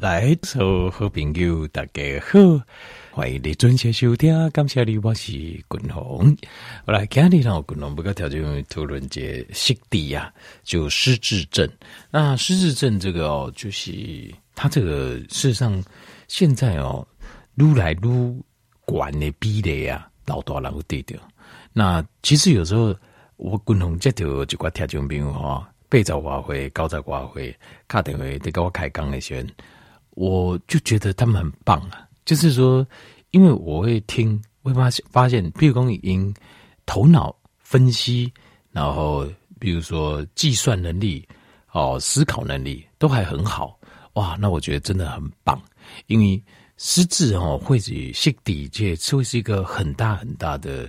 来，所有好朋友大家好，欢迎你准时收听。感谢你，我是君宏。我来今日让君宏不个条件讨论这失智啊，就失智症。那失智症这个哦，就是他这个事实上现在哦，愈来愈管的比例啊，老大人对的。那其实有时候我君宏接到这个条件朋友哈，八十外岁、九十外岁，打电话在跟我开讲那些。我就觉得他们很棒啊，就是说，因为我会听，会发现发现，譬如说语音、头脑分析，然后比如说计算能力、哦思考能力都还很好，哇，那我觉得真的很棒。因为失智哦，会是心底这是会是一个很大很大的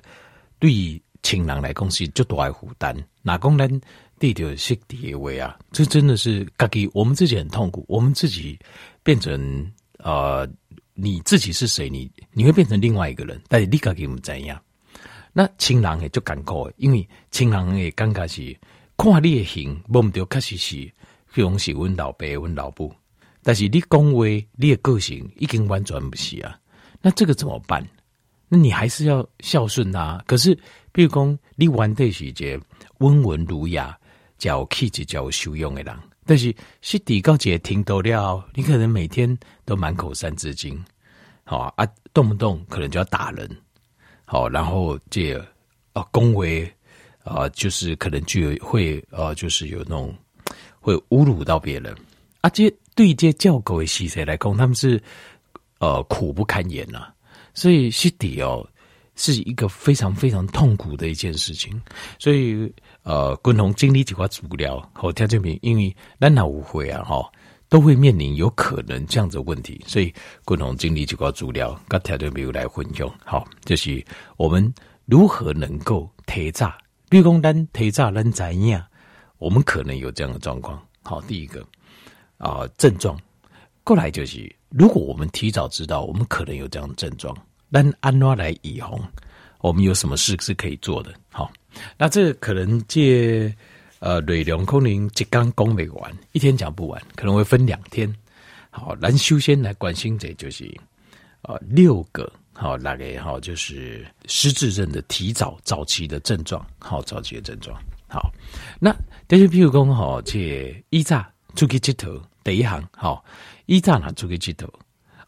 对于亲人来讲是就大的负担。哪功能地条失智的位啊，这真的是自己我们自己很痛苦，我们自己。变成呃，你自己是谁？你你会变成另外一个人，但是你该给我们怎样？那亲人也就感慨，因为亲人也尴尬是看你的形，摸不着确实是，比如是阮老爸、阮老母，但是你讲话，你的个性已经完全不是啊。那这个怎么办？那你还是要孝顺他。可是，比如讲你玩的是一个温文儒雅、叫气质、叫修养的人。但是是底高姐听多了，你可能每天都满口三字经，好啊，动不动可能就要打人，好，然后这啊恭维啊，就是可能就会啊，就是有那种会侮辱到别人。啊，这对这教狗的细谁来讲，他们是呃苦不堪言呐、啊，所以是底哦是一个非常非常痛苦的一件事情，所以。呃，共同经历几块资料和条件品，因为咱老误会啊，哈，都会面临有可能这样子的问题，所以共同经历几块资料跟条件品来混用，好，就是我们如何能够提早，比如讲咱提早咱怎样，我们可能有这样的状况。好，第一个啊、症状过来就是，如果我们提早知道我们可能有这样的症状，但按怎来以防？我们有什么事是可以做的？好。那这可能借呃内容可能一刚讲没完，一天讲不完，可能会分两天。好，咱修仙来关心这就是呃六个好那个好就是失智症的提早早期的症状，好早期的症状。好，那但是譬如讲好这以早出去接头第一行好，以早呢出去接头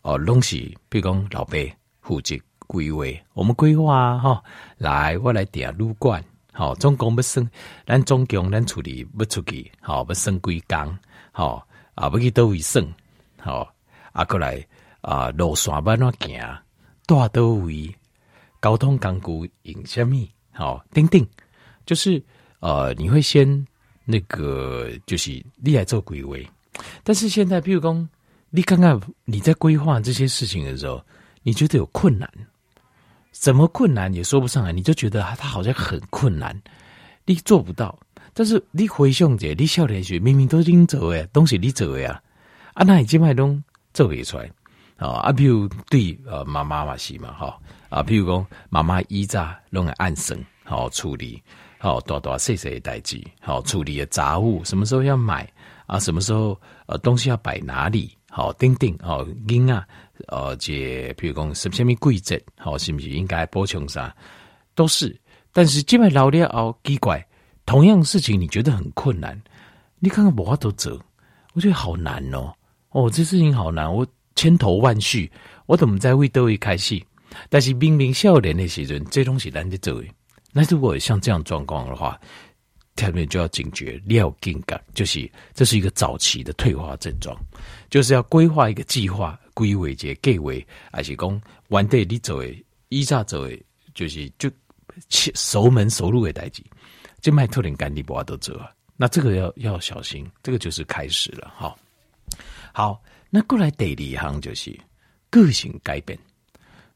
哦，拢是比如讲老爸负责规划，我们规划哈，来我来订旅馆。好，总共要算，咱总共咱处理要出去，好要算几工，好啊，要去倒位算，好啊，过来啊，路线要怎行，大倒位，交通工具用什么，好，等等，就是呃，你会先那个，就是你来做规划，但是现在，比如讲，你刚刚你在规划这些事情的时候，你觉得有困难。怎么困难也说不上来，你就觉得他好像很困难，你做不到。但是你回想者，你少年时明明都是你做的，东西你做的啊，啊，那你今麦拢做不出来啊？啊比如对呃妈妈嘛是嘛哈啊，比如讲妈妈以早拢会按省好处理，好大大细细的代志，好处理的杂物，什么时候要买啊？什么时候呃东西要摆哪里？好，等等，好，囡啊，呃，这比如讲什么什么规则，好，是不是应该补充啥？都是，但是这边老了哦，奇怪，同样事情你觉得很困难，你看看我都做，我觉得好难哦，哦，这事情好难，我千头万绪，我怎么在为都会开戏？但是明明少年的时阵，这东西难得做，那如果像这样状况的话。下面就要警觉，你要警觉，就是这是一个早期的退化症状，就是要规划一个计划，规划一个计划，还是讲完对你走诶，依照走诶，就是就熟门熟路的代志，这卖特点干地不都做啊？那这个要要小心，这个就是开始了哈。好，那过来第二行就是个性改变，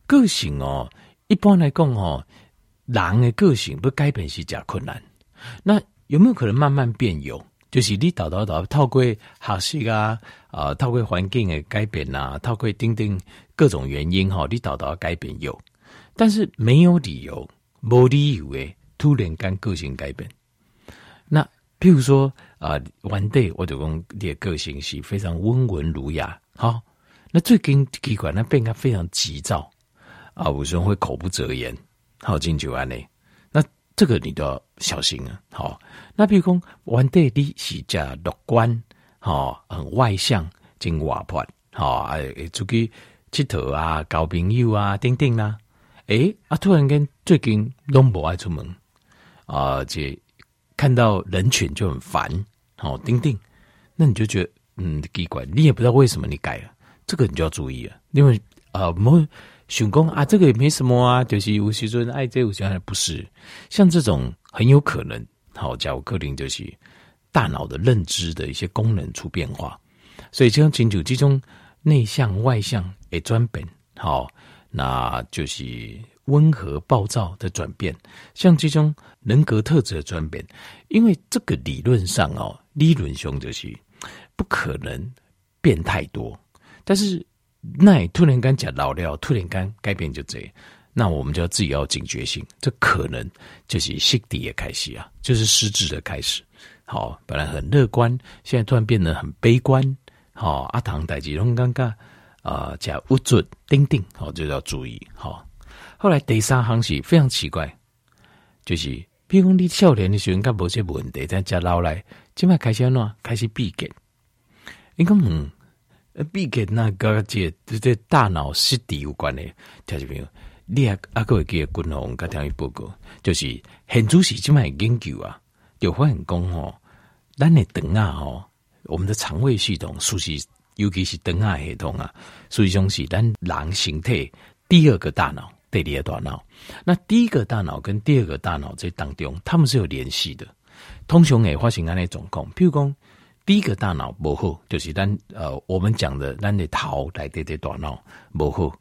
个性哦，一般来讲哦，人的个性不改变是较困难。那有没有可能慢慢变有？就是你导导导透过学习啊，啊、呃，透过环境的改变啊，透过等等各种原因哈，你导导改变有，但是没有理由，没理由诶，突然间个性改变。那譬如说啊，one day 我就讲你的个性是非常温文儒雅，好，那最近气管那变得非常急躁啊，有时候会口不择言，好进去安呢。那这个你都小心啊。好，那比如讲，原底你是加乐观，好，很外向，真活泼，好，哎，出去佚佗啊，交朋友啊，等等啦。诶，啊，突然间最近都不爱出门啊，这看到人群就很烦，好，等等。那你就觉得。嗯，奇怪，你也不知道为什么你改了，这个你就要注意了，因为呃，没想讲啊，这个也没什么啊，就是有时阵爱这有时阵不是，像这种很有可能，好，假如可能就是大脑的认知的一些功能出变化，所以这样清楚这种内向外向诶转变，好，那就是温和暴躁的转变，像这种人格特质的转变，因为这个理论上哦，理论上就是。不可能变太多，但是那突然间讲老了，突然间改变就这。样，那我们就要自己要警觉性，这可能就是失底的开始啊，就是失智的开始。好，本来很乐观，现在突然变得很悲观。好，阿唐代志拢尴尬啊，加不准钉钉，好，就要注意。好，后来第三行是非常奇怪，就是比如讲你少年的时候应，该无些问题，但加老来，今麦开始喏，开始闭结。应该嗯，毕给那个这这大脑失底有关的，听众朋友，你也阿个会记得军红个听伊报告，就是很主席这么研究啊，就发现讲吼，咱的肠啊吼，我们的肠胃系统，属于尤其是肠啊系统啊，属于讲是咱人形态第二个大脑，第二个大脑。那第一个大脑跟第二个大脑在当中，他们是有联系的，通常会发生安尼状况，譬如讲。第一个大脑不好，就是咱呃，我们讲的咱的头来对对大脑不好，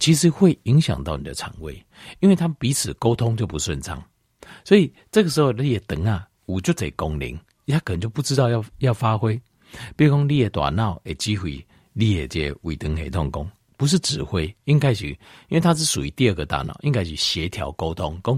其实会影响到你的肠胃，因为他们彼此沟通就不顺畅，所以这个时候你的灯啊，有就这功能，他可能就不知道要要发挥。比如讲你的大脑的机会，你的这微灯系统功不是指挥，应该是因为它是属于第二个大脑，应该是协调沟通。讲，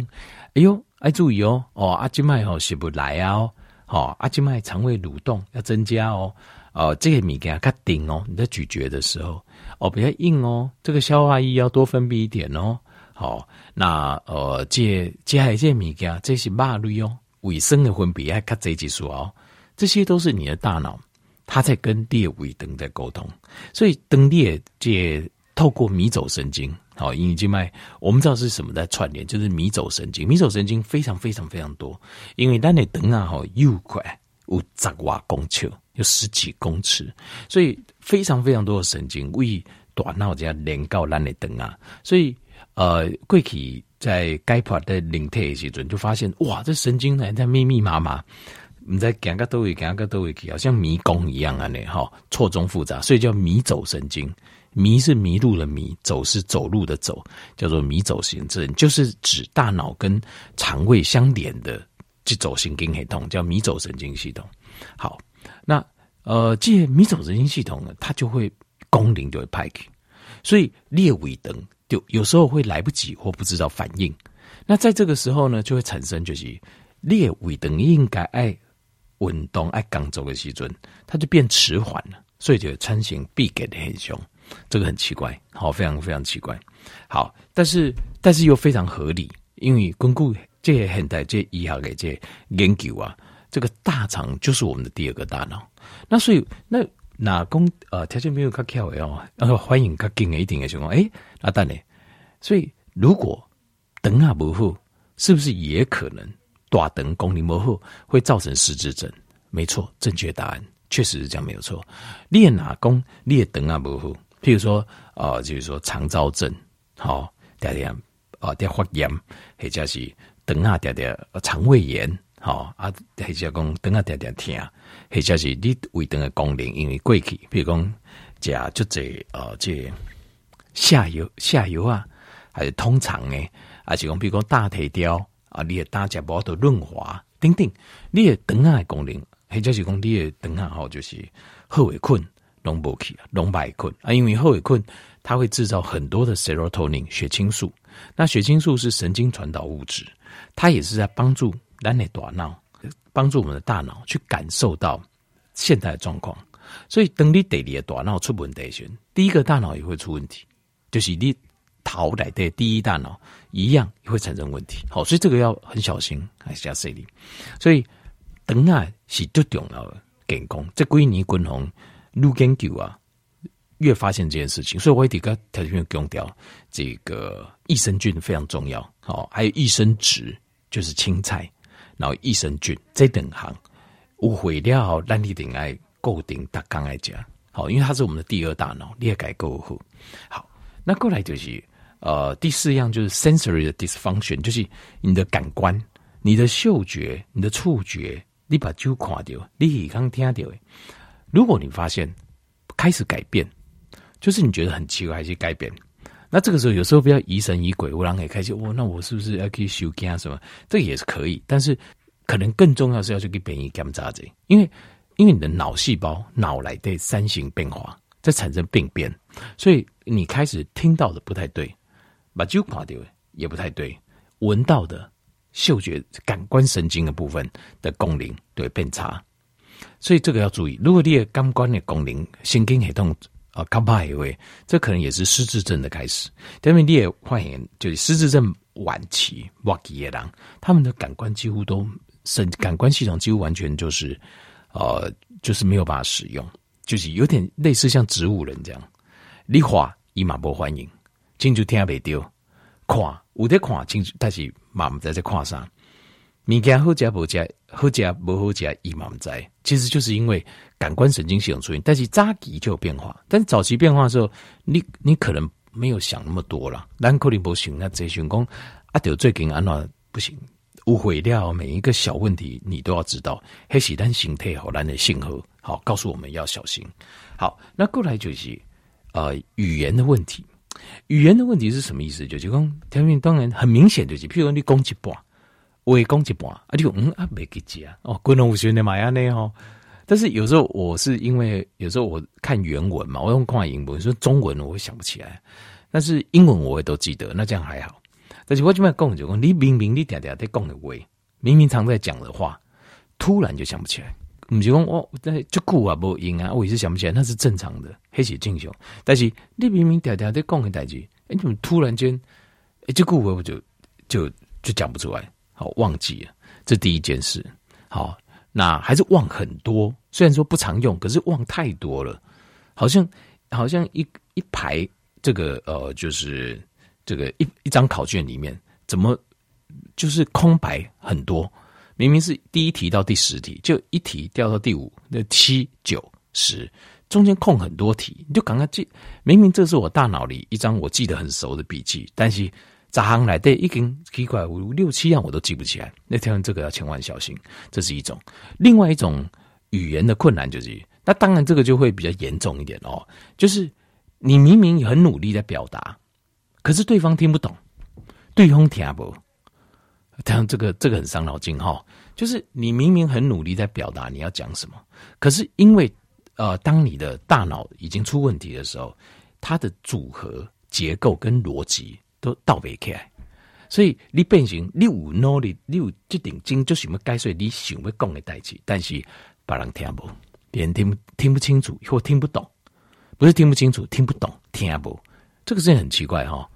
哎呦，爱注意哦，哦，阿金麦吼是不来啊哦。好，阿金麦肠胃蠕动要增加哦，哦，这个米给它顶哦，你在咀嚼的时候哦，比较硬哦，这个消化液要多分泌一点哦。好，那呃，这接下来这米给这是马瑞哦，卫生的分泌还卡这几数哦，这些都是你的大脑，它在跟列维灯在沟通，所以灯列这透过迷走神经。好，阴经脉，我们知道是什么在串联，就是迷走神经。迷走神经非常非常非常多，因为咱的等啊，吼又快，有十瓦公尺，有十几公尺，所以非常非常多的神经为大脑这样连到咱的灯啊。所以呃，过去在解剖的灵体的时阵，就发现哇，这神经还在密密麻麻，你在讲个都会讲个都会去，好像迷宫一样啊，呢哈错综复杂，所以叫迷走神经。迷是迷路的迷，走是走路的走，叫做迷走神经，就是指大脑跟肠胃相连的这走神经系统，叫迷走神经系统。好，那呃，这迷走神经系统呢，它就会功能就会派给，所以列尾灯就有时候会来不及或不知道反应。那在这个时候呢，就会产生就是列尾灯应该爱运动爱刚走的时阵，它就变迟缓了，所以就产生闭给的现象。这个很奇怪，好，非常非常奇怪，好，但是但是又非常合理，因为根固这些现代这医学的这研究啊，这个大肠就是我们的第二个大脑。那所以那哪公呃条件没有较巧的哦，然后欢迎较近的一点的情况，哎，那当然，所以如果灯啊不好，是不是也可能大灯功能不好，会造成失智症？没错，正确答案确实是这样，没有错。列哪公列灯啊不好。譬如说，呃，就是说肠燥症，好，点点啊，点发炎，或者是等下点点肠胃炎，好啊，或者讲等下点点痛，或者是你胃肠的功能因为过去，比如讲食就这呃这下游下游啊，还是通常呢，还是讲比如讲大腿雕啊，你的大家包的润滑，等等，你的等下的功能，或者是讲你的等下吼就是好为困。拢不起啊，龙百困啊，因为后尾困，它会制造很多的 serotonin 血清素。那血清素是神经传导物质，它也是在帮助咱的大脑，帮助我们的大脑去感受到现在的状况。所以等你第二个大脑出问题时，第一个大脑也会出问题，就是你头来的第一大脑一样也会产生问题。好，所以这个要很小心，还是要注意。所以等啊是最重要的健康，这几年均衡愈研究啊，越发现这件事情。所以我一直跟条件强调，这个益生菌非常重要。好，还有益生质，就是青菜，然后益生菌这等行。误会了，咱你顶爱固定大纲来讲，好，因为它是我们的第二大脑，你也该够好。好，那过来就是呃第四样就是 sensory 的 dysfunction，就是你的感官，你的嗅觉、你的触觉，你把酒看掉，你刚听到，如果你发现开始改变，就是你觉得很奇怪，还是改变，那这个时候有时候不要疑神疑鬼，我让你开心，哦，那我是不是要去修肝什么？这也是可以，但是。可能更重要是要去给别人检查这，因为因为你的脑细胞脑来对三型变化在产生病变，所以你开始听到的不太对，把酒垮掉也不太对，闻到的嗅觉感官神经的部分的功能对变差，所以这个要注意。如果你的感官的功能神经系统啊较歹的话，这可能也是失智症的开始。因为你也发现，就是失智症晚期末期的人，他们的感官几乎都。神感官系统几乎完全就是，呃，就是没有办法使用，就是有点类似像植物人这样。你话伊嘛无反应，清楚听未到，看有在看清楚，但是嘛毋知在看啥。物件好食无食，好食无好食，伊嘛毋知。其实就是因为感官神经系统出现，但是早期就有变化。但早期变化的时候，你你可能没有想那么多了。咱可能不行那这想讲啊，就最近安怎不行。误会掉每一个小问题，你都要知道。黑喜单形态好难的信号，好告诉我们要小心。好，那过来就是呃语言的问题。语言的问题是什么意思？就是讲，条面当然很明显就是，譬如你讲一半，我也讲一半，啊，就嗯啊没给接啊，哦，滚龙无学的嘛样呢哦。但是有时候我是因为有时候我看原文嘛，我用看英文，说中文我会想不起来，但是英文我也都记得，那这样还好。但是我这边讲就讲，你明明你嗲嗲在讲的话，明明常在讲的话，突然就想不起来。不是讲我在就久啊，无用啊，我也是想不起来，那是正常的，黑写正常。但是你明明嗲嗲在讲的代志，哎，怎么突然间，哎，就久我就就就讲不出来，好忘记了，这第一件事。好，那还是忘很多，虽然说不常用，可是忘太多了，好像好像一一排这个呃，就是。这个一一张考卷里面怎么就是空白很多？明明是第一题到第十题，就一题掉到第五，那七九十中间空很多题，你就赶快记。明明这是我大脑里一张我记得很熟的笔记，但是咋行来对，一根奇怪五六七样我都记不起来。那天这个要千万小心，这是一种。另外一种语言的困难就是，那当然这个就会比较严重一点哦，就是你明明很努力在表达。可是对方听不懂，对方听不，这样这个这个很伤脑筋哈。就是你明明很努力在表达你要讲什么，可是因为呃，当你的大脑已经出问题的时候，它的组合结构跟逻辑都倒不开，所以你变成你有努力，你有这点精，就什么该说你想要讲的代志，但是别人听不，别人听听不清楚或听不懂，不是听不清楚，听不懂，听不，这个是很奇怪哈。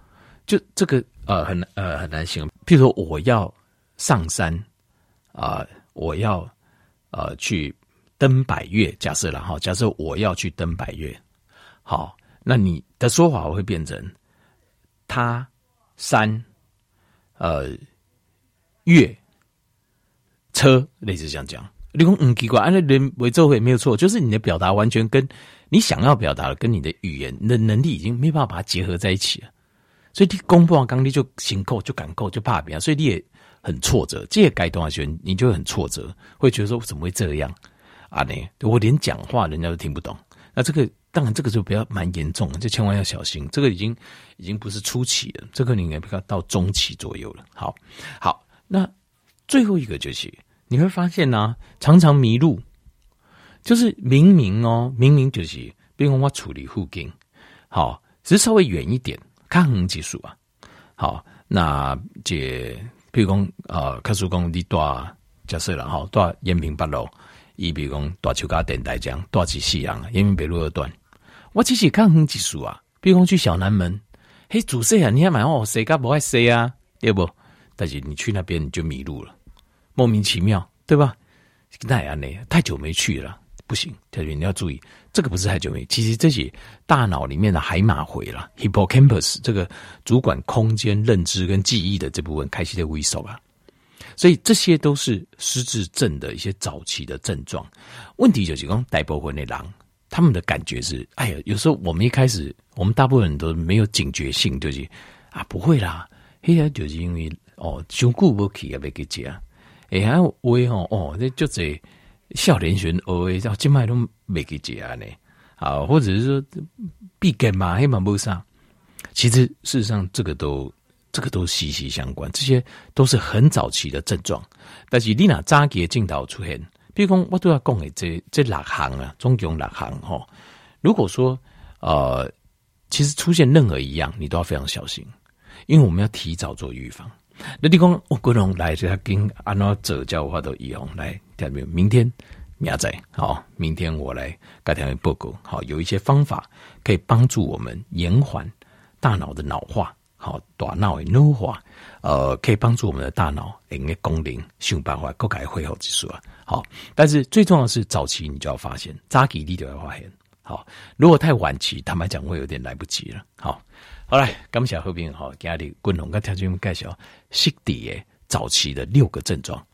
就这个呃很呃很难形容，譬如说我要上山啊、呃，我要呃去登百岳，假设了哈，假设我要去登百岳，好，那你的说法会变成他山呃月车，类似这样。讲，你说嗯奇怪，按照人为做会没有错，就是你的表达完全跟你想要表达的跟你的语言你的能力已经没办法把它结合在一起了。所以你公布完刚你就行扣就敢扣就怕别人，所以你也很挫折。这些改动啊，学你就很挫折，会觉得说怎么会这样啊？呢，我连讲话人家都听不懂。那这个当然这个就比较蛮严重的，就千万要小心。这个已经已经不是初期了，这个你应该比较到中期左右了。好，好，那最后一个就是你会发现呢、常常迷路，就是明明哦，明明就是，比如我处理附近，好，只是稍微远一点。抗衡技术啊，好，那这比如讲，呃，卡叔讲你住假设了哈，住延平北路，伊比如讲大树甲电台讲大起夕阳，延平北路二段，我只是看很技术啊。比如讲去小南门，嘿，主持人你还买哦，谁家不爱谁啊？对不？但是你去那边你就迷路了，莫名其妙，对吧？那样呢？太久没去了，不行。特别你要注意，这个不是太久没，其实这些大脑里面的海马回了 （hippocampus） 这个主管空间认知跟记忆的这部分开始在萎缩了。所以这些都是失智症的一些早期的症状。问题就是讲大部分的人，他们的感觉是：哎呀，有时候我们一开始，我们大部分人都没有警觉性，就是啊，不会啦，嘿呀，就是因为哦，胸骨不起啊，没给解啊。哎呀，我哦哦，这就这少年学哦，叫今麦都没给接啊呢。啊，或者是说闭根嘛，黑嘛不上。其实事实上，这个都。这个都息息相关，这些都是很早期的症状。但是你那早期的镜头出现，比如说我都要讲的这这六行啊，总共六行哈。如果说呃，其实出现任何一样，你都要非常小心，因为我们要提早做预防。那你讲我可能来这跟安娜哲教话都一样来，听没有？明天明仔好，明天我来改天报告好，有一些方法可以帮助我们延缓大脑的脑化。好，大脑的老化，呃，可以帮助我们的大脑一个功能想办法更改恢复技术啊。好，但是最重要的是早期你就要发现，早期你就要发现。好，如果太晚期，坦白讲会有点来不及了。好，好来，感谢后边好，今日共同跟听众们介绍失智的早期的六个症状。